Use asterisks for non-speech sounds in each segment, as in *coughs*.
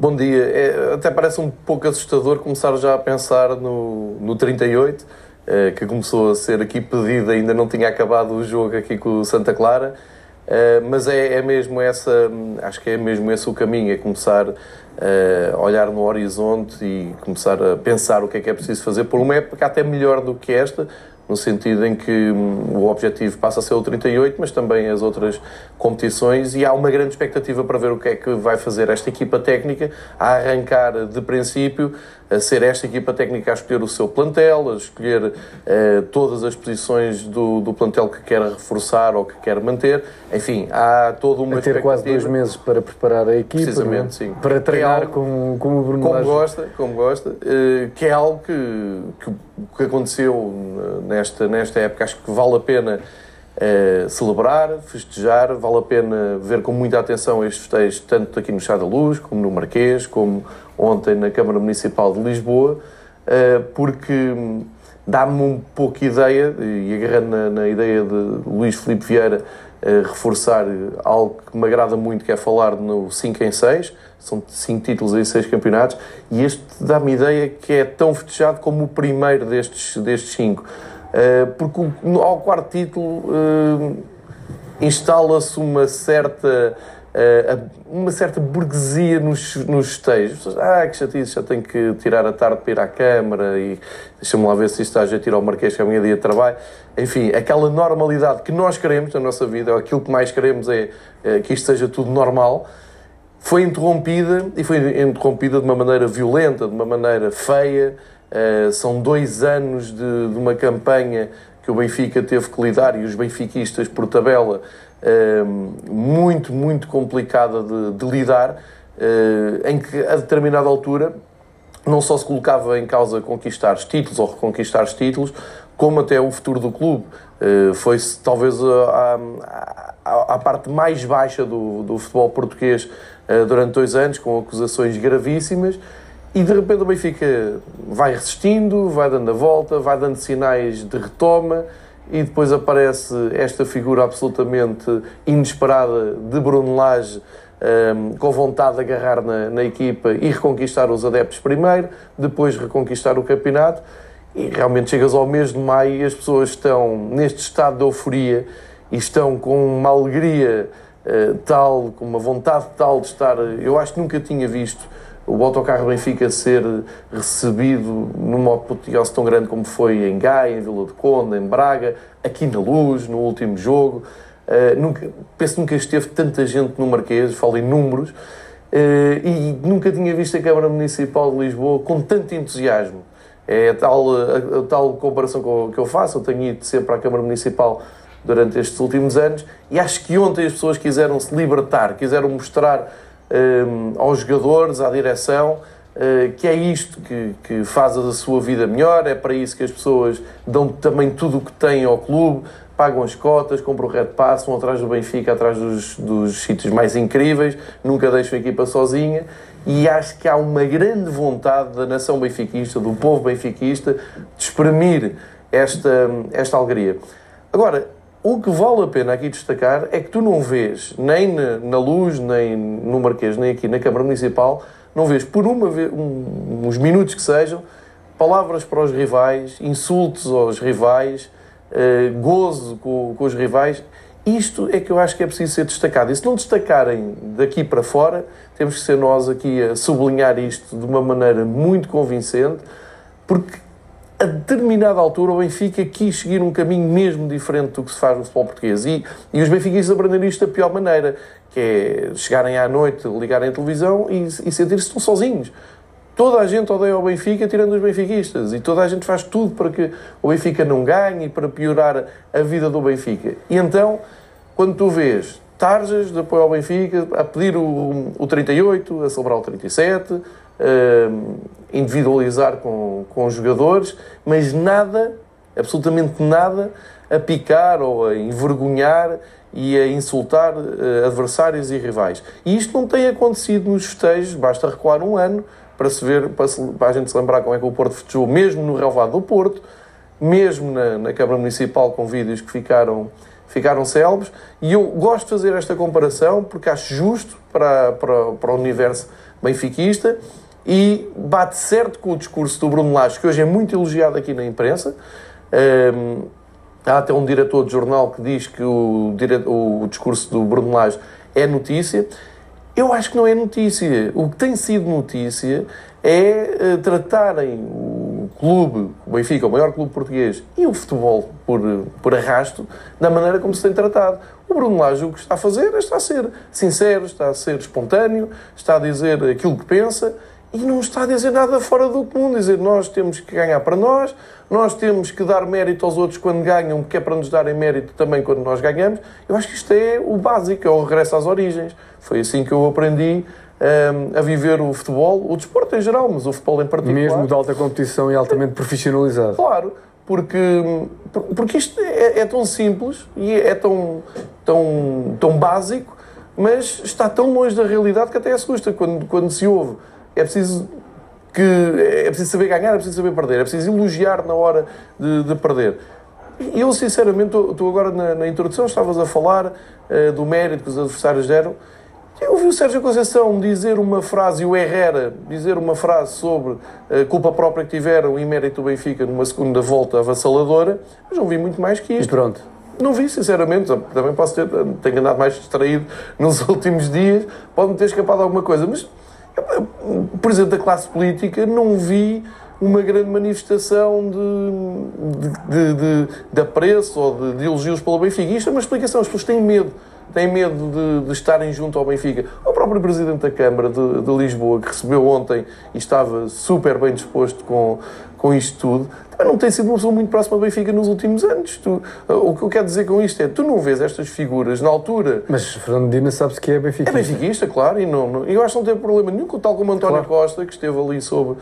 Bom dia. É, até parece um pouco assustador começar já a pensar no, no 38, eh, que começou a ser aqui pedido, ainda não tinha acabado o jogo aqui com o Santa Clara. Eh, mas é, é, mesmo essa, acho que é mesmo esse o caminho, é começar eh, a olhar no horizonte e começar a pensar o que é que é preciso fazer por uma época até melhor do que esta, no sentido em que hum, o objetivo passa a ser o 38, mas também as outras competições, e há uma grande expectativa para ver o que é que vai fazer esta equipa técnica, a arrancar de princípio, a ser esta equipa técnica a escolher o seu plantel, a escolher eh, todas as posições do, do plantel que quer reforçar ou que quer manter. Enfim, há toda uma a ter quase dois meses para preparar a equipa, Precisamente, sim. para é treinar é como, como o Bruno Como gosta, como gosta, eh, que é algo que, que, que aconteceu nesta, nesta época, acho que vale a pena uh, celebrar, festejar, vale a pena ver com muita atenção estes festejos, tanto aqui no Chá da Luz, como no Marquês, como ontem na Câmara Municipal de Lisboa, uh, porque dá-me um pouco ideia, e agarrando na, na ideia de Luís Filipe Vieira, uh, reforçar algo que me agrada muito, que é falar no 5 em 6, são 5 títulos em 6 campeonatos, e este dá-me ideia que é tão festejado como o primeiro destes 5. Destes cinco. Eh, porque ao quarto título uh, instala-se uma certa uh, uma certa burguesia nos, nos esteios. Ah, que chatice, já tenho que tirar a tarde para ir à Câmara e deixa-me lá ver se isto está a tirar ao Marquês que é a minha dia de trabalho. Enfim, aquela normalidade que nós queremos na nossa vida, aquilo que mais queremos é que isto seja tudo normal, foi interrompida e foi interrompida de uma maneira violenta, de uma maneira feia, Uh, são dois anos de, de, uma campanha que o Benfica teve que lidar e os benfiquistas por tabela uh, muito, muito complicada de, de lidar, uh, em que a determinada altura não só se colocava em causa conquistar os títulos ou reconquistar os títulos, como até o futuro do clube. Foi-se talvez a, a, a, parte mais baixa do, do futebol português durante dois anos, com acusações gravíssimas e de repente o Benfica vai resistindo, vai dando a volta, vai dando sinais de retoma e depois aparece esta figura absolutamente inesperada de Bruno Lage um, com vontade de agarrar na, na, equipa e reconquistar os adeptos primeiro, depois reconquistar o campeonato e realmente chegas ao mês de maio e as pessoas estão neste estado de euforia e estão com uma alegria uh, tal, com uma vontade tal de estar. Eu acho que nunca tinha visto o autocarro Benfica ser recebido numa apoteose tão grande como foi em Gaia, em Vila de Conde, em Braga, aqui na Luz, no último jogo. Uh, nunca, penso que nunca esteve tanta gente no Marquês, falo em números, uh, e nunca tinha visto a Câmara Municipal de Lisboa com tanto entusiasmo. É a tal, a, a tal comparação que eu, faço, eu tenho ido sempre à Câmara Municipal durante estes últimos anos, e acho que ontem as pessoas quiseram se libertar, quiseram mostrar aos jogadores, à direção, uh, que é isto que, que faz a sua vida melhor, é para isso que as pessoas dão também tudo o que têm ao clube, pagam as cotas, compram o Red Pass, vão atrás do Benfica, atrás dos, dos sítios mais incríveis, nunca deixam a equipa sozinha. E acho que há uma grande vontade da nação benfiquista, do povo benfiquista, de exprimir esta, esta alegria. Agora, o que vale a pena aqui destacar é que tu não vês, nem na, Luz, nem no Marquês, nem aqui na Câmara Municipal, não vês por uma vez, um, uns minutos que sejam, palavras para os rivais, insultos aos rivais, uh, gozo com, com, os rivais. Isto é que eu acho que é preciso ser destacado. E se não destacarem daqui para fora, temos que ser nós aqui a sublinhar isto de uma maneira muito convincente, porque a determinada altura o Benfica quis seguir um caminho mesmo diferente do que se faz no futebol português. E, e os benfiquistas aprenderam isto da pior maneira, que é chegarem à noite, ligarem a televisão e, e sentir-se estão sozinhos. Toda a gente odeia o Benfica, tirando os benfiquistas. E toda a gente faz tudo para que o Benfica não ganhe e para piorar a vida do Benfica. E então, quando tu vês tarjas de apoio ao Benfica, a pedir o, o 38, a celebrar o 37, uh, individualizar com, com os jogadores, mas nada, absolutamente nada, a picar ou a envergonhar e a insultar uh, adversários e rivais. E isto não tem acontecido nos festejos, basta recuar um ano para se ver, para, se, para a gente se lembrar como é que o Porto festejou, mesmo no relvado do Porto, mesmo na, na Câmara Municipal com vídeos que ficaram ficaram célebres. E eu gosto de fazer esta comparação porque acho justo para, para, para o universo benfiquista e bate certo com o discurso do Bruno Lage, que hoje é muito elogiado aqui na imprensa. Um, há até um diretor de jornal que diz que o, o discurso do Bruno Lage é notícia. Eu acho que não é notícia. O que tem sido notícia é uh, tratarem o clube, o Benfica, o maior clube português, e o futebol por, por arrasto, da maneira como se tem tratado. O Bruno Lage o que está a fazer é está a ser sincero, está a ser espontâneo, está a dizer aquilo que pensa e não está a dizer nada fora do comum. Dizer nós temos que ganhar para nós, nós temos que dar mérito aos outros quando ganham, que é para nos darem mérito também quando nós ganhamos. Eu acho que isto é o básico, é o regresso às origens. Foi assim que eu aprendi um, a viver o futebol, o desporto em geral, mas o futebol em particular. Mesmo de alta competição e altamente profissionalizado. Claro, porque, porque isto é, é tão simples e é tão, tão, tão básico, mas está tão longe da realidade que até assusta quando, quando se ouve é preciso que é preciso saber ganhar, é preciso saber perder, é preciso elogiar na hora de, de perder. E eu, sinceramente, tu agora na, na, introdução estavas a falar uh, do mérito que os adversários deram. Eu ouvi o Sérgio Conceição dizer uma frase, e o Herrera dizer uma frase sobre a culpa própria que tiveram e mérito do Benfica numa segunda volta avassaladora, mas não vi muito mais que isto. E pronto. Não vi, sinceramente. Também posso ter, tenho andado mais distraído *laughs* nos últimos dias, pode-me ter escapado alguma coisa, mas por exemplo, da classe política, não vi uma grande manifestação de, de, de, de apreço ou de, de elogios pelo Benfica. Isto é uma explicação. As pessoas têm medo. Têm medo de, de estarem junto ao Benfica. O próprio Presidente da Câmara de, de Lisboa, que recebeu ontem e estava super bem disposto com, com isto tudo, não tem sido uma pessoa muito próxima do Benfica nos últimos anos. Tu, o que eu quero dizer com isto é, tu não vês estas figuras na altura... Mas Fernando Dina sabe-se que é benfiquista. É benfiquista, claro, e não, não, eu acho que não tem problema nenhum, tal como António claro. Costa, que esteve ali sob uh,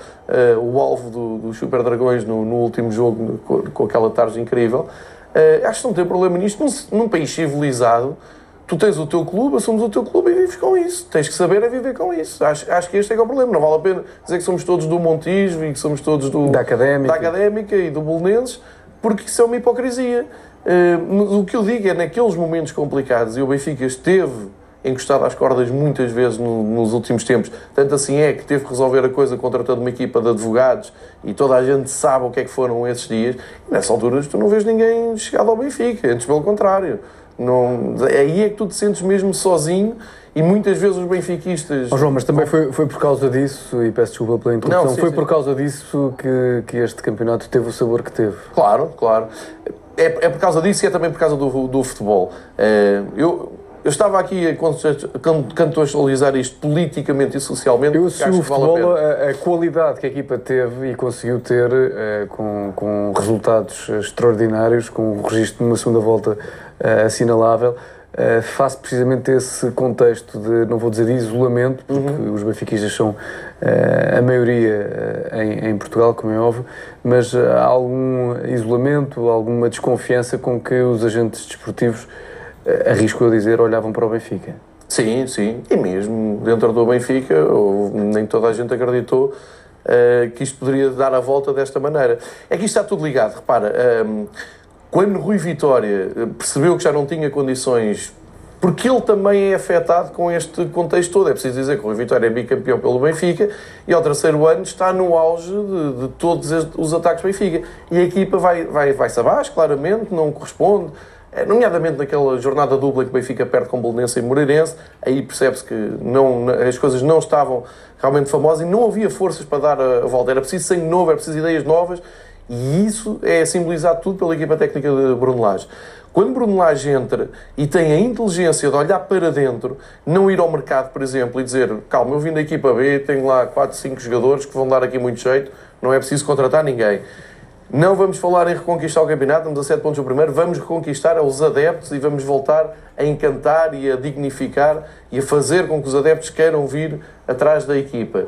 o alvo dos do Super Dragões no, no último jogo, com, com, aquela tarde incrível. Uh, acho que não tem problema nisto. Num, num país civilizado, tu tens o teu clube, assumes o teu clube e vives com isso. Tens que saber a viver com isso. Acho, acho que este é que é o problema. Não vale a pena dizer que somos todos do Montijo e que somos todos do, da, académica. da Académica e do Bolonenses, porque isso é uma hipocrisia. Uh, o que eu digo é, naqueles momentos complicados, e o Benfica esteve encostado às cordas muitas vezes no, nos últimos tempos. Tanto assim é que teve que resolver a coisa contratando uma equipa de advogados e toda a gente sabe o que é que foram esses dias. E nessa altura tu não vês ninguém chegado ao Benfica, antes pelo contrário. Não, aí é que tu te sentes mesmo sozinho e muitas vezes os benfiquistas. Oh, João, mas também foi, foi por causa disso, e peço desculpa pela introdução, não, sim, foi sim. por causa disso que, que este campeonato teve o sabor que teve. Claro, claro. É, é por causa disso e é também por causa do, do futebol. É, eu, eu estava aqui a contextualizar isto politicamente e socialmente. Eu assumo o futebol, vale a, a, qualidade que a equipa teve e conseguiu ter eh, com, com resultados extraordinários, com um registro numa segunda volta assinalável, uh, face precisamente esse contexto de, não vou dizer de isolamento, porque uhum. os benfiquistas são uh, a maioria em, em, Portugal, como é óbvio, mas há algum isolamento, alguma desconfiança com que os agentes desportivos, arrisco a dizer, olhavam para o Benfica. Sim, sim, e mesmo dentro do Benfica, nem toda a gente acreditou que isto poderia dar a volta desta maneira. É que isto está tudo ligado, repara. Um, quando Rui Vitória eh, percebeu que já não tinha condições, porque ele também é afetado com este contexto todo. É preciso dizer que o Rui Vitória é bicampeão pelo Benfica e ao terceiro ano está no auge de, de todos os ataques Benfica. E a equipa vai, vai, vai-se abaixo, claramente, não corresponde. Eh, nomeadamente naquela jornada dupla que o Benfica perde com Bolonense e Moreirense, aí percebe-se que não, as coisas não estavam realmente famosas e não havia forças para dar a volta. Era preciso sangue novo, era preciso ideias novas e isso é simbolizado tudo pela equipa técnica de Bruno Lage. Quando Bruno Lage entra e tem a inteligência de olhar para dentro, não ir ao mercado, por exemplo, e dizer calma, eu vim da equipa B, tenho lá 4, 5 jogadores que vão dar aqui muito jeito, não é preciso contratar ninguém. Não vamos falar em reconquistar o campeonato, estamos a 7 pontos do primeiro, vamos reconquistar os adeptos e vamos voltar a encantar e a dignificar e a fazer com que os adeptos queiram vir atrás da equipa.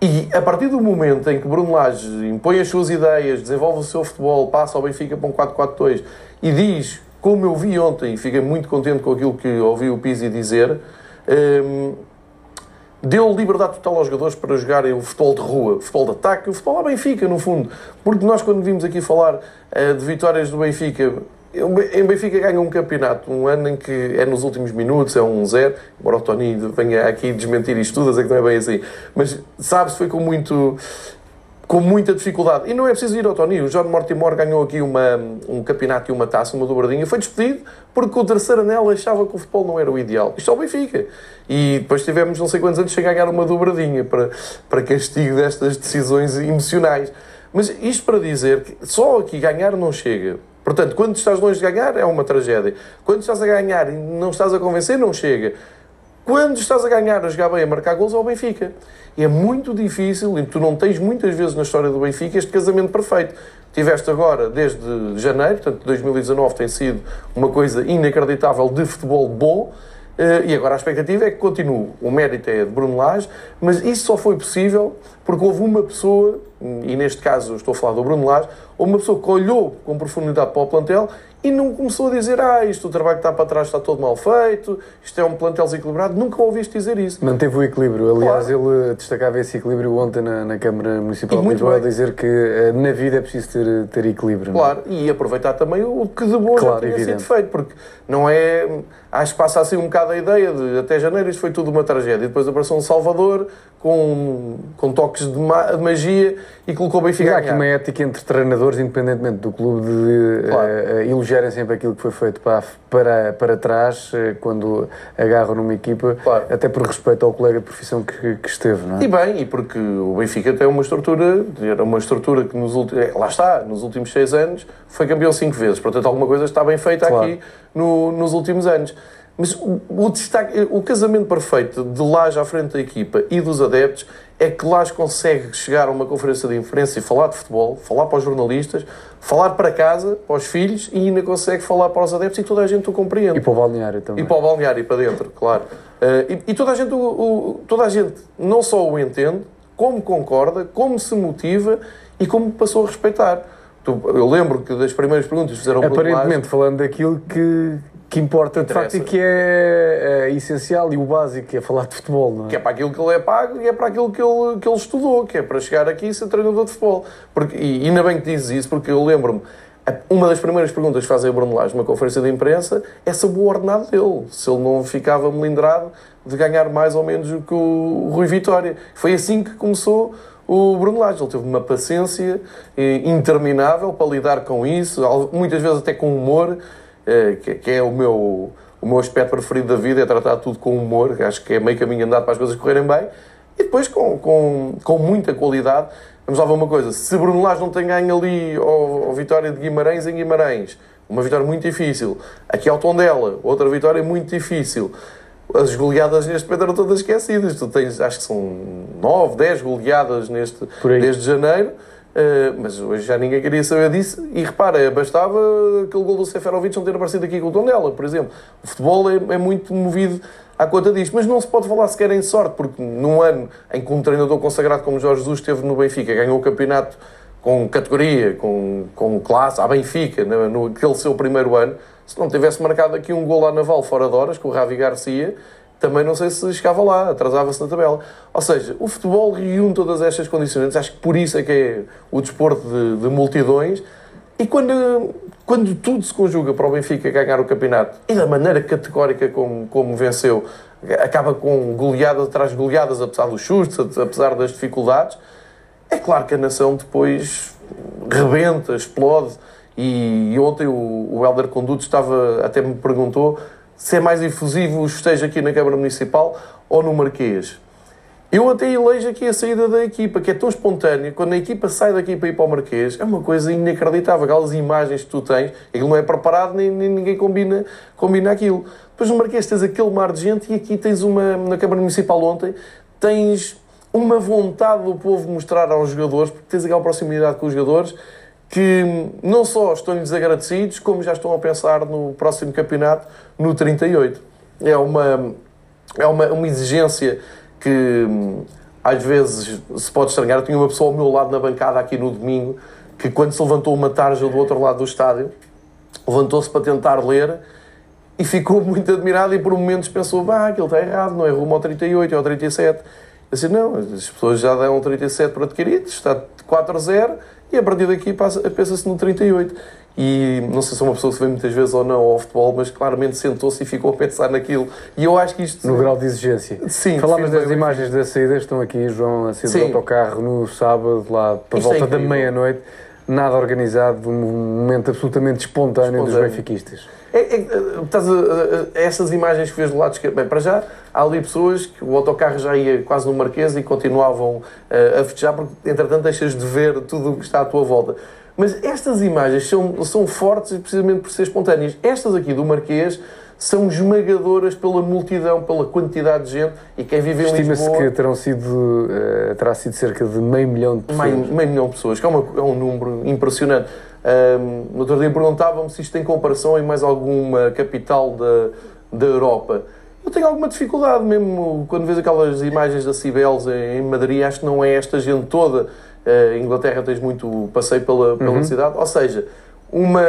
E a partir do momento em que Bruno Lage impõe as suas ideias, desenvolve o seu futebol, passa ao Benfica para um 4-4-2 e diz, como eu vi ontem, e fiquei muito contente com aquilo que ouvi o Pizzi dizer, um, deu liberdade total aos jogadores para jogarem o futebol de rua, o futebol de ataque, o futebol à Benfica, no fundo. Porque nós, quando vimos aqui falar uh, de vitórias do Benfica, em Benfica ganha um campeonato, um ano em que é nos últimos minutos, é um zero, embora o Tony venha aqui desmentir isto tudo, sei que não é bem assim, mas sabe-se foi com muito com muita dificuldade. E não é preciso ir ao Tony. O John Mortimer ganhou aqui uma, um campeonato e uma taça, uma dobradinha. Foi despedido porque o terceiro anel achava que o futebol não era o ideal. Isto é o Benfica. E depois tivemos não sei quantos anos sem ganhar uma dobradinha para, para castigo destas decisões emocionais. Mas isto para dizer que só aqui ganhar não chega. Portanto, quando estás longe de ganhar, é uma tragédia. Quando estás a ganhar e não estás a convencer, não chega. Quando estás a ganhar, a jogar bem, a marcar gols, é o Benfica. E é muito difícil, e tu não tens muitas vezes na história do Benfica este casamento perfeito. Tiveste agora, desde janeiro, portanto 2019 tem sido uma coisa inacreditável de futebol bom, e agora a expectativa é que continue. O mérito é de Bruno Lage, mas isso só foi possível porque houve uma pessoa, e neste caso estou a falar do Bruno Lage, houve uma pessoa que olhou com profundidade para o plantel e não começou a dizer, ah, isto o trabalho que está para trás está todo mal feito, isto é um plantel desequilibrado. Nunca ouviste dizer isso. Manteve o equilíbrio. Aliás, claro. ele destacava esse equilíbrio ontem na, na Câmara Municipal de Lisboa, a dizer que eh, na vida é preciso ter, ter equilíbrio. Claro, não? e aproveitar também o que de bom claro, já tinha evidente. sido feito, porque não é. Acho que passa assim um bocado a ideia de até janeiro isto foi tudo uma tragédia. E depois apareceu um Salvador com, com toques de, ma de magia e colocou o Benfica há aqui uma ética entre treinadores, independentemente do clube, de claro. uh, elogiarem sempre aquilo que foi feito para, para, para trás, uh, quando agarram numa equipa, claro. até por respeito ao colega de profissão que, que, esteve, não é? E bem, e porque o Benfica tem uma estrutura, era uma estrutura que nos últimos, lá está, nos últimos seis anos foi campeão cinco vezes, portanto alguma coisa está bem feita claro. aqui no, nos últimos anos. Mas o, o, destaque, o casamento perfeito de Laje à frente da equipa e dos adeptos é que Laje consegue chegar a uma conferência de imprensa e falar de futebol, falar para os jornalistas, falar para casa, para os filhos e ainda consegue falar para os adeptos e toda a gente o compreende. E para o balneário também. E para o balneário e para dentro, claro. Uh, e, e, toda, a gente, o, o, toda a gente não só o entende, como concorda, como se motiva e como passou a respeitar. Eu lembro que das primeiras perguntas fizeram Aparentemente, falando daquilo que, que importa de facto e que é, é, essencial e o básico, é falar de futebol, não é? Que é para aquilo que ele é pago e é para aquilo que ele, que ele estudou, que é para chegar aqui e ser treinador de futebol. Porque, e ainda bem que dizes isso, porque eu lembro-me, uma das primeiras perguntas que fazem a Bruno Lage numa conferência de imprensa é sobre o ordenado dele, se ele não ficava melindrado de ganhar mais ou menos do que o Rui Vitória. Foi assim que começou o Bruno Lage. Ele teve uma paciência eh, interminável para lidar com isso, muitas vezes até com humor, eh, que é o meu, o meu aspecto preferido da vida, é tratar tudo com humor, acho que é meio caminho andado para as coisas correrem bem, e depois com, com, com muita qualidade. Vamos lá ver uma coisa, se Bruno Lage não tem ganho ali ao, Vitória de Guimarães em Guimarães, uma vitória muito difícil, aqui ao Tondela, outra vitória muito difícil, as goleadas neste momento eram todas esquecidas. Tu tens, acho que são 9, 10 goleadas neste, desde janeiro. Uh, mas hoje já ninguém queria saber disso. E repara, bastava aquele gol do Seferovic não ter aparecido aqui com o Tondela, por exemplo. O futebol é, é, muito movido à conta disto. Mas não se pode falar sequer em sorte, porque num ano em que um treinador consagrado como Jorge Jesus esteve no Benfica, ganhou o campeonato com categoria, com, com classe, à Benfica, no, no aquele seu primeiro ano, se não tivesse marcado aqui um gol à Naval fora de horas, com o Ravi Garcia, também não sei se chegava lá, atrasava-se na tabela. Ou seja, o futebol reúne todas estas condicionantes, acho que por isso é que é o desporto de, de multidões. E quando, quando tudo se conjuga para o Benfica ganhar o campeonato e da maneira categórica como, como venceu, acaba com goleadas atrás de goleadas, apesar dos chutes, apesar das dificuldades, é claro que a nação depois rebenta, explode. E, e ontem o, o Helder Conduto estava, até me perguntou se é mais efusivo esteja aqui na Câmara Municipal ou no Marquês. Eu até elejo aqui a saída da equipa, que é tão espontânea. Quando a equipa sai daqui para ir para o Marquês, é uma coisa inacreditável. Aquelas imagens que tu tens, aquilo não é preparado, nem, nem ninguém combina, combina aquilo. Depois no Marquês tens aquele mar de gente e aqui tens uma, na Câmara Municipal ontem, tens uma vontade do povo mostrar aos jogadores, porque tens aquela proximidade com os jogadores, que não só estão-lhes agradecidos, como já estão a pensar no próximo campeonato, no 38. É uma, é uma, uma exigência que às vezes se pode estranhar. Eu tinha uma pessoa ao meu lado na bancada aqui no domingo que, quando se levantou uma tarja do outro lado do estádio, levantou-se para tentar ler e ficou muito admirado e por momentos pensou: bah, aquilo está errado, não é rumo ao 38, é ao 37. Eu disse: não, as pessoas já dão 37 para adquiridos, está 4 a 0 e a partir daqui pensa-se no 38. E não sei se é uma pessoa que se vê muitas vezes ou não ao futebol, mas claramente sentou-se e ficou a pensar naquilo. E eu acho que isto. No grau de exigência. Sim. Falámos das imagens da saída, estão aqui, João, a saída do autocarro no sábado, lá para Isto é volta da incrível. meia-noite. Nada organizado, um momento absolutamente espontâneo, dos Espontâneo. benfiquistas. É, é, estás a, a- essas imagens que vês do lado esquerdo. Bem, para já, há ali pessoas que o autocarro já ia quase no Marquês e continuavam eh, a festejar, porque entretanto deixas de ver tudo o que está à tua volta. Mas estas imagens são, são fortes precisamente por ser espontâneas. Estas aqui do Marquês são esmagadoras pela multidão, pela quantidade de gente e quem vive em Estima-se Lisboa... que terão sido, eh, terá sido cerca de meio milhão de pessoas. meio, meio milhão de pessoas, que é, uma- é um número impressionante. Ahm, no outro dia perguntavam-me se isto tem comparação em mais alguma capital da, da Europa. Eu tenho alguma dificuldade mesmo quando vês aquelas imagens da Cibeles em Madrid, acho que não é esta gente toda. Em Inglaterra tens muito passeio pela, pela cidade, ou seja, uma,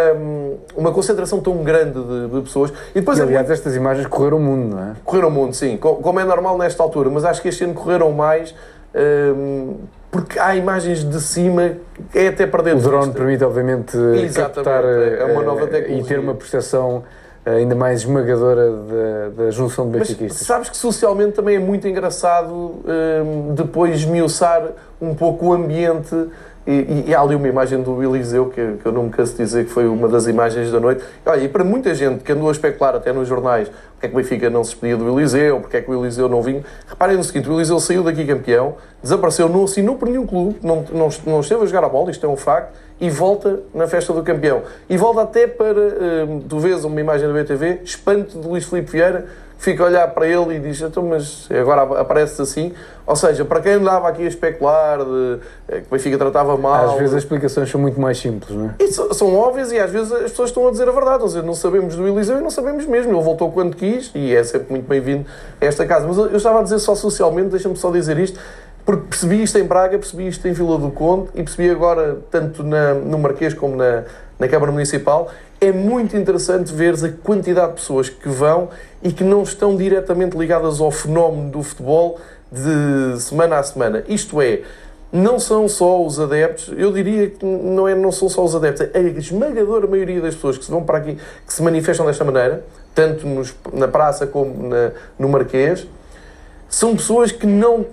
uma concentração tão grande de, de pessoas. E depois E, é aliás, estas imagens correram o mundo, não é? Correram o mundo, sim, co- como é normal nesta altura, mas acho que este ano correram mais hum, porque há imagens de cima é até perder O drone vista. permite, obviamente, Exatamente, captar é uma eh, nova eh, e tecnologia. ter uma percepção eh, ainda mais esmagadora da, da junção de Mas benfiquistas. sabes que socialmente também é muito engraçado hum, depois esmiuçar um pouco o ambiente. E, e- e há ali uma imagem do Eliseu, que, que eu não me canso de dizer que foi uma das imagens da noite. Olha, e para muita gente que andou a especular até nos jornais porque é que o Benfica não se despedia do Eliseu, porque é que o Eliseu não vinha, reparem no seguinte: o Eliseu saiu daqui campeão, desapareceu, não assinou por nenhum clube, não, não, não esteve a jogar a bola, isto é um facto, e volta na festa do campeão. E volta até para, tu vês uma imagem da BTV, espanto de Luís Filipe Vieira, fica a olhar para ele e diz, então, mas agora aparece assim. Ou seja, para quem andava aqui a especular de, eh, que o Benfica tratava mal. Às vezes as explicações são muito mais simples, não é? So- são óbvias e às vezes as pessoas estão a dizer a verdade. Estão a dizer, não sabemos do Eliseu e não sabemos mesmo. Ele voltou quando quis e é sempre muito bem-vindo a esta casa. Mas eu eu estava a dizer só socialmente, deixa-me só dizer isto, porque percebi isto em Braga, percebi isto em Vila do Conde e percebi agora, tanto na- no Marquês como na, na Câmara Municipal, é muito interessante ver a quantidade de pessoas que vão e que não estão diretamente ligadas ao fenómeno do futebol de semana a semana. Isto é, não são só os adeptos, eu diria que não, é, não são só os adeptos, a esmagadora maioria das pessoas que se vão para aqui, que se manifestam desta maneira, tanto nos- na praça como na- no Marquês, são pessoas que não,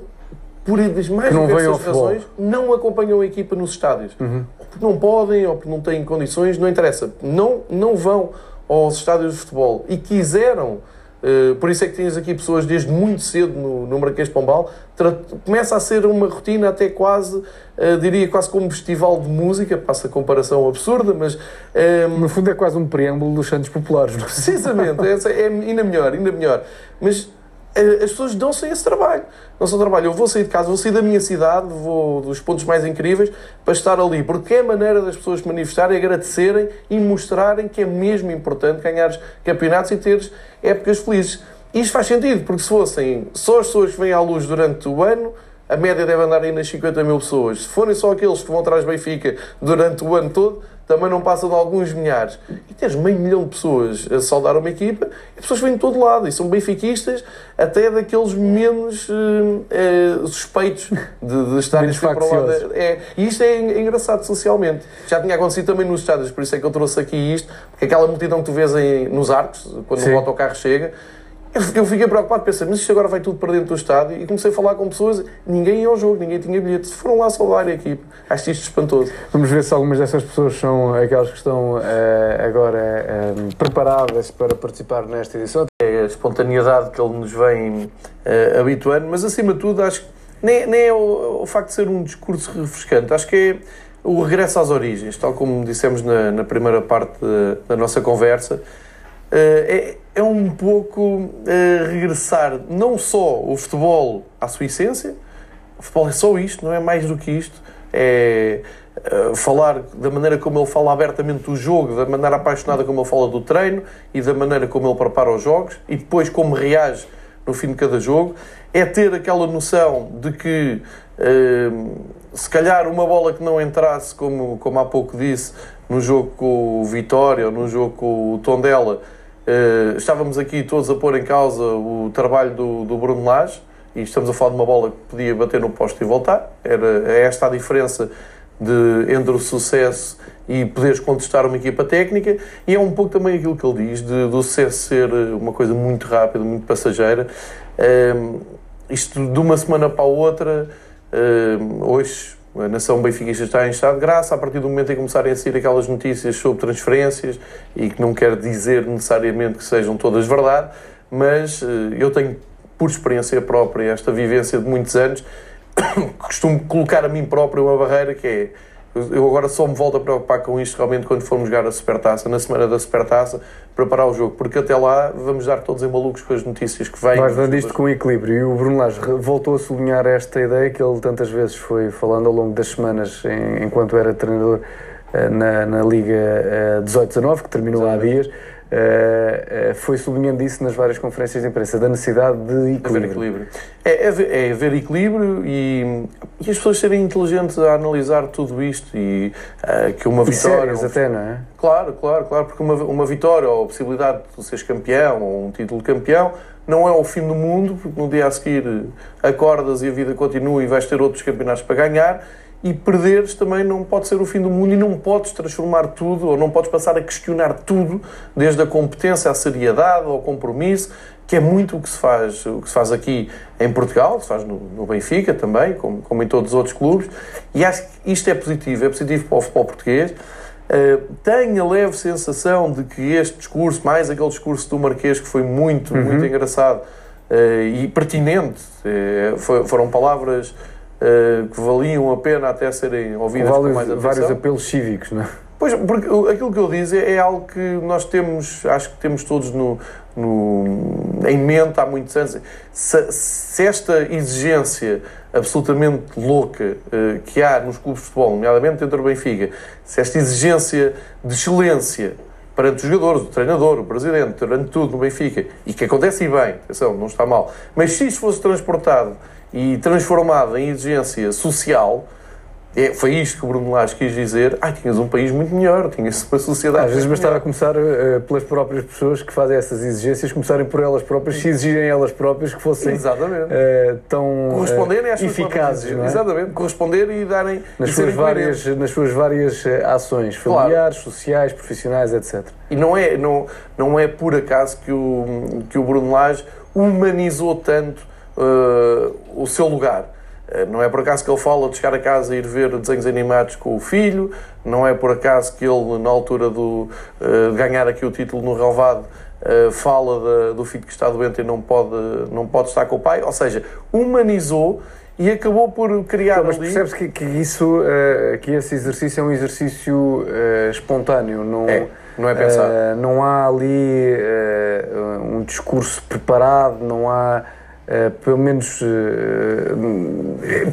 por as mais diversas razões, não acompanham a equipa nos estádios. Ou porque não podem, ou porque não têm condições, não interessa. Não, não vão aos estádios de futebol e quiseram. eh, por isso é que tens aqui pessoas desde muito cedo no, no Marquês de Pombal. Começa a ser uma rotina até quase, eh, diria quase como um festival de música, passa a comparação absurda, mas eh, No fundo é quase um preâmbulo dos Santos Populares, não é? Precisamente, essa é ainda melhor, ainda melhor. Mas as pessoas dão-se esse trabalho. Não são trabalho. Eu vou sair de casa, vou sair da minha cidade, vou dos pontos mais incríveis para estar ali. Porque é a maneira das pessoas manifestarem, agradecerem e mostrarem que é mesmo importante ganhares campeonatos e teres épocas felizes. Isto faz sentido, porque se fossem só as pessoas que vêm à luz durante o ano, a média deve andar aí nas 50 mil pessoas. Se forem só aqueles que vão atrás Benfica durante o ano todo, também não passa de alguns milhares. E teres meio milhão de pessoas a saudar uma equipa, e pessoas vêm de todo lado, e são benfiquistas, até daqueles menos eh, eh, suspeitos de, de *laughs* estarem sempre ao lado. É, e isto é en- engraçado socialmente. Já tinha acontecido também nos estádios, por isso é que eu trouxe aqui isto, porque aquela multidão que tu vês em, nos arcos, quando Sim. o autocarro chega, eu fiquei- eu fiquei preocupado, pensei, mas isto agora vai tudo para dentro do estádio e comecei a falar com pessoas, ninguém ia ao jogo, ninguém tinha bilhete, foram lá salvar a equipe. Acho isto espantoso. Vamos ver se algumas dessas pessoas são aquelas que estão eh, agora eh, preparadas para participar nesta edição. É a espontaneidade que ele nos vem eh, habituando, mas acima de tudo acho que nem, nem é o, o facto de ser um discurso refrescante, acho que é o regresso às origens, tal como dissemos na, na primeira parte da, da nossa conversa. Eh, é, é um pouco eh, regressar não só o futebol à sua essência, o futebol é só isto, não é mais do que isto. É eh, falar da maneira como ele fala abertamente do jogo, da maneira apaixonada como ele fala do treino e da maneira como ele prepara os jogos e depois como reage no fim de cada jogo. É ter aquela noção de que se calhar uma bola que não entrasse, como, como há pouco disse, no jogo com o Vitória ou no jogo com o Tondela, eh, estávamos aqui todos a pôr em causa o trabalho do, do Bruno Lage e estamos a falar de uma bola que podia bater no poste e voltar. Era é esta a diferença de, entre o sucesso e poderes contestar uma equipa técnica, e é um pouco também aquilo que ele diz, de, do sucesso ser uma coisa muito rápida, muito passageira. Um, isto de uma semana para a outra, hoje a nação benfiquista está em estado de graça, a partir do momento em que começarem a sair aquelas notícias sobre transferências, e que não quer dizer necessariamente que sejam todas verdade, mas uh, eu tenho, por experiência própria, esta vivência de muitos anos, *coughs* costumo colocar a mim próprio uma barreira que é eu agora só me volto a preocupar com isto realmente quando formos jogar a Supertaça, na semana da Supertaça, preparar o jogo, porque até lá vamos dar todos em malucos com as notícias que vêm. Mas dando isto com equilíbrio, e o Bruno Lage voltou a sublinhar esta ideia que ele tantas vezes foi falando ao longo das semanas, enquanto era treinador eh, na, na Liga 18-19, eh, que terminou há dias Uh, uh, foi sublinhando isso nas várias conferências de imprensa, da necessidade de equilíbrio. equilíbrio. É, é, é haver equilíbrio e, e, as pessoas serem inteligentes a analisar tudo isto e uh, que uma e vitória... Um, até, não é? Claro, claro, claro, porque uma, uma vitória ou a possibilidade de seres campeão ou um título de campeão não é o fim do mundo, porque no dia a seguir acordas e a vida continua e vais ter outros campeonatos para ganhar e perderes também não pode ser o fim do mundo e não podes transformar tudo ou não podes passar a questionar tudo, desde a competência à seriedade ao compromisso, que é muito o que se faz, o que se faz aqui em Portugal, se faz no, no Benfica também, como, como em todos os outros clubes, e acho que isto é positivo, é positivo para o futebol português. Uh, tenho a leve sensação de que este discurso, mais aquele discurso do Marquês que foi muito, uhum. muito engraçado uh, e pertinente, uh, foi, foram palavras uh, que valiam a pena até serem ouvidas com, com mais atenção. vários apelos cívicos, não é? Pois, porque aquilo que eu disse é, é algo que nós temos, acho que temos todos no, no, em mente há muitos anos. Se, se esta exigência absolutamente louca uh, que há nos clubes de futebol, nomeadamente dentro do Benfica, se esta exigência de excelência perante os jogadores, o treinador, o presidente, perante tudo no Benfica, e que acontece e bem, atenção, não está mal, mas se isto fosse transportado e transformada em exigência social, é, foi isto que o Bruno Lage quis dizer. Ah, tinhas um país muito melhor, tinhas uma sociedade. Às vezes bastava começar uh, pelas próprias pessoas que fazem essas exigências, começarem por elas próprias, se exigirem elas próprias que fossem uh, tão corresponderem às eficazes. É? Exatamente, corresponder e darem. Nas, suas várias, nas suas várias ações familiares, claro. sociais, profissionais, etc. E não é, não, não é por acaso que o, que o Bruno Lage humanizou tanto uh, o seu lugar. Uh, não é por acaso que ele fala de chegar a casa e ir ver desenhos animados com o filho, não é por acaso que ele, na altura do, uh, de ganhar aqui o título no relevado, fala de, do filho que está doente e não pode, não pode estar com o pai. Ou seja, humanizou e acabou por criar Mas percebes que, que isso, que esse exercício é um exercício espontâneo, não é, não é pensado. Não há ali um discurso preparado, não há Uh, pelo menos uh,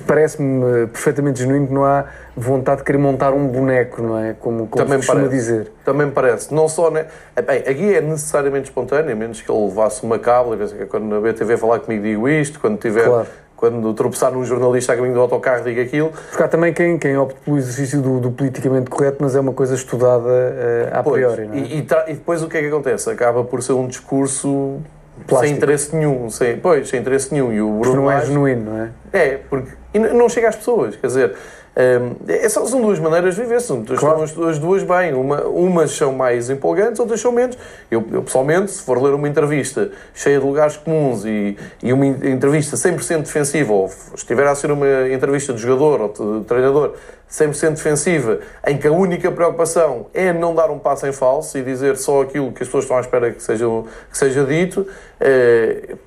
parece-me perfeitamente genuíno que não há vontade de querer montar um boneco, não é? Como, como Também se costuma parece. dizer. Também parece. Não só, né? Bem, aqui é necessariamente espontâneo, a menos que ele levasse uma cábula, quando a BTV falar comigo digo isto, quando tiver. Claro. Quando tropeçar num jornalista a caminho do autocarro, diga aquilo. Porque há também quem, quem opta pelo exercício do, do politicamente correto, mas é uma coisa estudada uh, a priori. Não é? e, e, e depois o que é que acontece? Acaba por ser um discurso Plástico. sem interesse nenhum, sem, pois, sem interesse nenhum. E o Bruno não é genuíno, não é? É, porque e não chega às pessoas, quer dizer, um, é, são, são, duas maneiras de viver, são claro. as, as duas bem, uma, umas são mais empolgantes, outras são menos. Eu, eu, pessoalmente, se for ler uma entrevista cheia de lugares comuns e, e uma entrevista 100% defensiva, ou estiver a ser uma entrevista de jogador ou de treinador 100% defensiva, em que a única preocupação é não dar um passo em falso e dizer só aquilo que as pessoas estão à espera que seja, que seja dito, pá,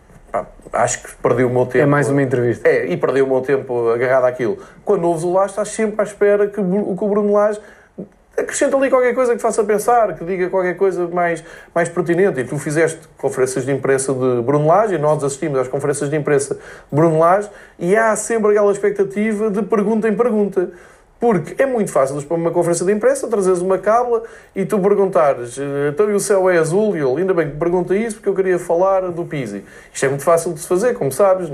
acho que perdi o meu tempo. É mais uma entrevista. É, e perdi o meu tempo agarrado àquilo. Quando ouves o Lage, estás sempre à espera que o, que o Bruno Lage acrescenta ali qualquer coisa que te faça pensar, que diga qualquer coisa mais, mais pertinente. E tu fizeste conferências de imprensa de Bruno Lage e nós assistimos às conferências de imprensa de Bruno Lage e há sempre aquela expectativa de pergunta em pergunta. Porque é muito fácil, para uma conferência de imprensa, trazeres uma cábula e tu perguntares então e o céu é azul? E ele, ainda bem que pergunta isso porque eu queria falar do Pisi. Isto é muito fácil de se fazer, como sabes.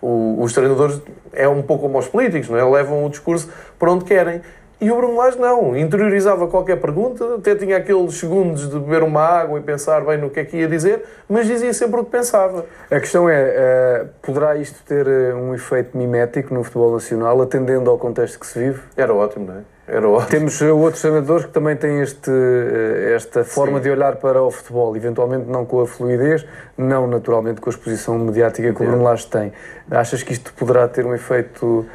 O, os treinadores é um pouco como os políticos, não é? levam o discurso para onde querem. E o Bruno Lage não, interiorizava qualquer pergunta, até tinha aqueles segundos de beber uma água e pensar bem no que é que ia dizer, mas dizia sempre o que pensava. A questão é, uh, poderá isto ter uh, um efeito mimético no futebol nacional, atendendo ao contexto que se vive? Era ótimo, não é? Era ótimo. Temos uh, outros treinadores que também têm este, esta forma Sim. de olhar para o futebol, eventualmente não com a fluidez, não naturalmente com a exposição mediática que o Bruno Lage tem. Achas que isto poderá ter um efeito...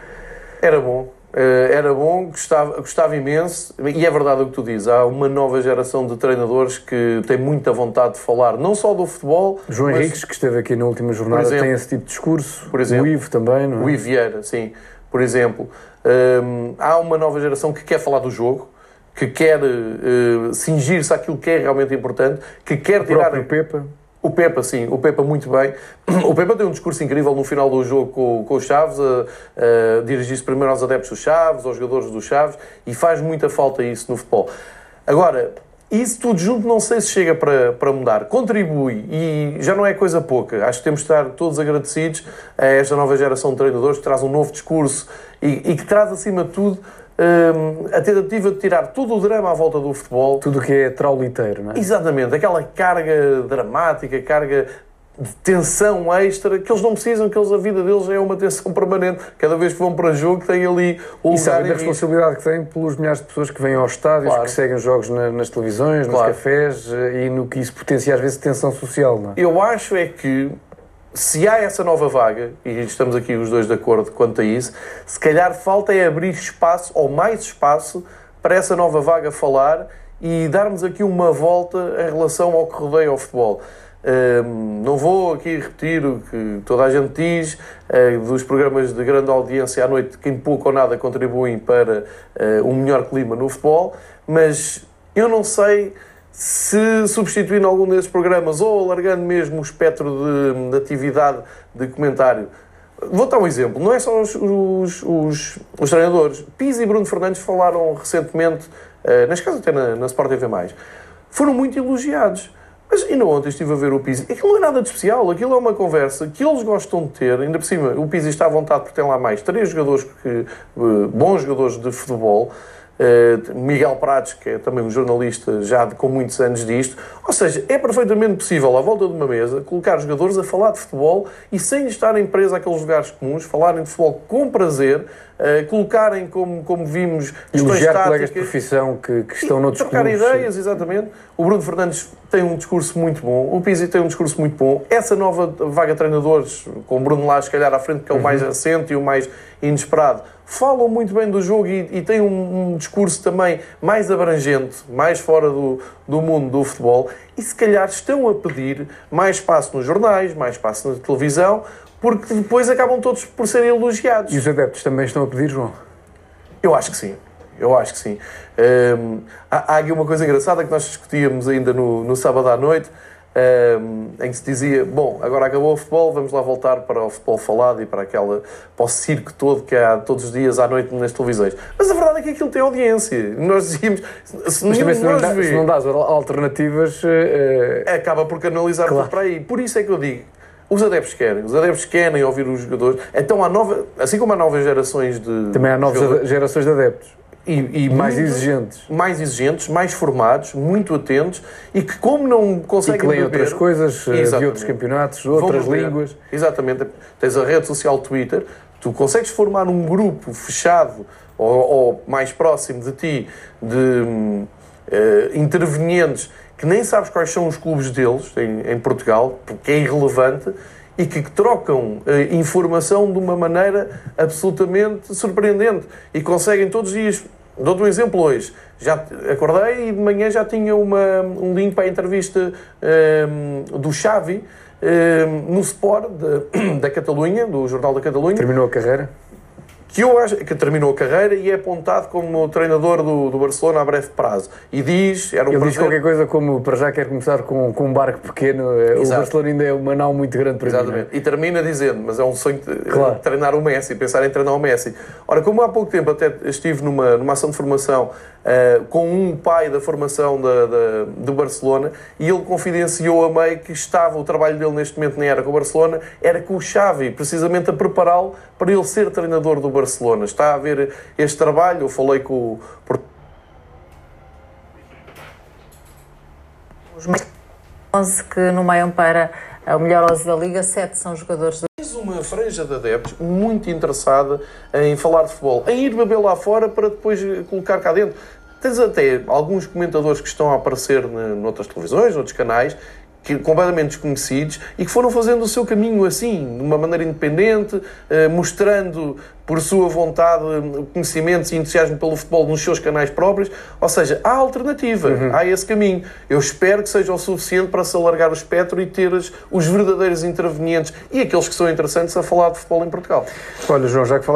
Era bom, era bom, gostava, gostava imenso, e é verdade o que tu dizes, há uma nova geração de treinadores que tem muita vontade de falar, não só do futebol... João mas, Henriques, que esteve aqui na última jornada, exemplo, tem esse tipo de discurso, por exemplo, o Ivo também, não é? O Ivo Vieira, sim, por exemplo. Um, há uma nova geração que quer falar do jogo, que quer uh, cingir-se àquilo que é realmente importante, que quer o tirar... O Pepa. O Pepa, sim, o Pepa muito bem. *clears throat* O Pepa tem um discurso incrível no final do jogo com, com o Chaves, a, a dirigir-se primeiro aos adeptos do Chaves, aos jogadores do Chaves, e faz muita falta isso no futebol. Agora, isso tudo junto não sei se chega para, para mudar. Contribui e já não é coisa pouca. Acho que temos de estar todos agradecidos a esta nova geração de treinadores que traz um novo discurso e, e que traz, acima de tudo, um, a tentativa de tirar todo o drama à volta do futebol. Tudo o que é trauliteiro, não é? Exatamente, aquela carga dramática, carga de tensão extra que eles não precisam, que eles, a vida deles é uma tensão permanente. Cada vez que vão para jogo têm ali o E sabem da responsabilidade que têm pelos milhares de pessoas que vêm aos estádios, claro. que seguem os jogos na, nas televisões, claro. nos cafés eh, e no que isso potencia às vezes tensão social, não é? Eu acho é que se há essa nova vaga, e estamos aqui os dois de acordo quanto a isso, se calhar falta é abrir espaço, ou mais espaço, para essa nova vaga falar e darmos aqui uma volta em relação ao que rodeia o futebol. Um, não vou aqui repetir o que toda a gente diz uh, dos programas de grande audiência à noite, que em pouco ou nada contribuem para uh, um melhor clima no futebol, mas eu não sei se substituindo algum desses programas ou alargando mesmo o espectro de, de atividade de comentário. Vou dar um exemplo, não é só os, os, os, os treinadores. Pizzi e Bruno Fernandes falaram recentemente, uh, nas casas até na, na Sport TV+, foram muito elogiados. Mas ainda ontem estive a ver o Pizzi. Aquilo não é nada de especial. Aquilo é uma conversa que eles gostam de ter. Ainda por cima, o Pizzi está à vontade porque tem lá mais três jogadores, que, eh, bons jogadores de futebol. Uh, Miguel Pratos, que é também um jornalista já de, com muitos anos disto. Ou seja, é perfeitamente possível, à volta de uma mesa, colocar jogadores a falar de futebol e sem estarem presos àqueles lugares comuns, falarem de futebol com prazer, uh, colocarem, como, como vimos, questões táticas... colegas de profissão que, que estão noutros trocar clubes. ideias, exatamente. O Bruno Fernandes tem um discurso muito bom, o Pizzi tem um discurso muito bom. Essa nova vaga de treinadores, com o Bruno lá, se calhar, à frente, que é o mais uhum. recente e o mais inesperado, falam muito bem do jogo e, e têm um, um, discurso também mais abrangente, mais fora do, do mundo do futebol, e se calhar estão a pedir mais espaço nos jornais, mais espaço na televisão, porque depois acabam todos por serem elogiados. E os adeptos também estão a pedir, João? Eu acho que sim. Eu acho que sim. Um, há, há, aqui uma coisa engraçada que nós discutíamos ainda no, no sábado à noite um, em que se dizia, bom, agora acabou o futebol, vamos lá voltar para o futebol falado e para, aquela, para o circo todo que há todos os dias à noite nas televisões. Mas a verdade é que aquilo tem audiência. Nós dizíamos, se, Mas também se, não dá, se não dás alternativas... Uh, acaba por canalizar claro. para aí. Por isso é que eu digo, os adeptos querem, os adeptos querem ouvir os jogadores. Então há nova, assim como há novas gerações de. Também há novas gerações de adeptos. E, e mais muito, exigentes. Mais exigentes, mais formados, muito atentos e que, como não conseguem. E que leem beber, outras coisas Exatamente. de outros campeonatos, outras línguas. Exatamente. Tens a rede social Twitter, tu consegues formar um grupo fechado ou, ou mais próximo de ti de uh, intervenientes que nem sabes quais são os clubes deles em, em Portugal, porque é irrelevante e que trocam uh, informação de uma maneira absolutamente surpreendente e conseguem todos os dias Dou-te um exemplo hoje. Já acordei e de manhã já tinha uma, um link para a entrevista ehm, do Xavi ehm, no Sport de, *clears throat* da Catalunha, do Jornal da Catalunha. Terminou a carreira? Que eu acho que terminou a carreira e é apontado como treinador do, do Barcelona a breve prazo. E diz, era um Ele prazer... diz qualquer coisa como para já quer começar com, com um barco pequeno. Eh, Exato. O Barcelona ainda é uma nau muito grande para Exatamente. Mim, é? E termina dizendo, mas é um sonho claro. treinar o Messi, pensar em treinar o Messi. Ora, como há pouco tempo até estive numa, numa ação de formação uh, com um pai da formação da, da, do Barcelona e ele confidenciou a meio que estava, o trabalho dele neste momento nem era com o Barcelona, era com o Xavi, precisamente a prepará-lo para ele ser treinador do Barcelona Barcelona. Está a ver este trabalho? Eu falei com o. Os 11 que nomeiam para o melhor 11 da Liga, 7 são jogadores do Tens uma franja de adeptos muito interessada em falar de futebol, em ir beber lá fora para depois colocar cá dentro. Tens até alguns comentadores que estão a aparecer noutras televisões, noutros canais, que, completamente desconhecidos e que foram fazendo o seu caminho assim, de uma maneira independente, eh, mostrando por sua vontade conhecimentos e entusiasmo pelo futebol nos seus canais próprios. Ou seja, há alternativa, uhum. há esse caminho. Eu espero que seja o suficiente para se alargar o espectro e ter os verdadeiros intervenientes e aqueles que são interessantes a falar de futebol em Portugal. Olha, João, já que falaste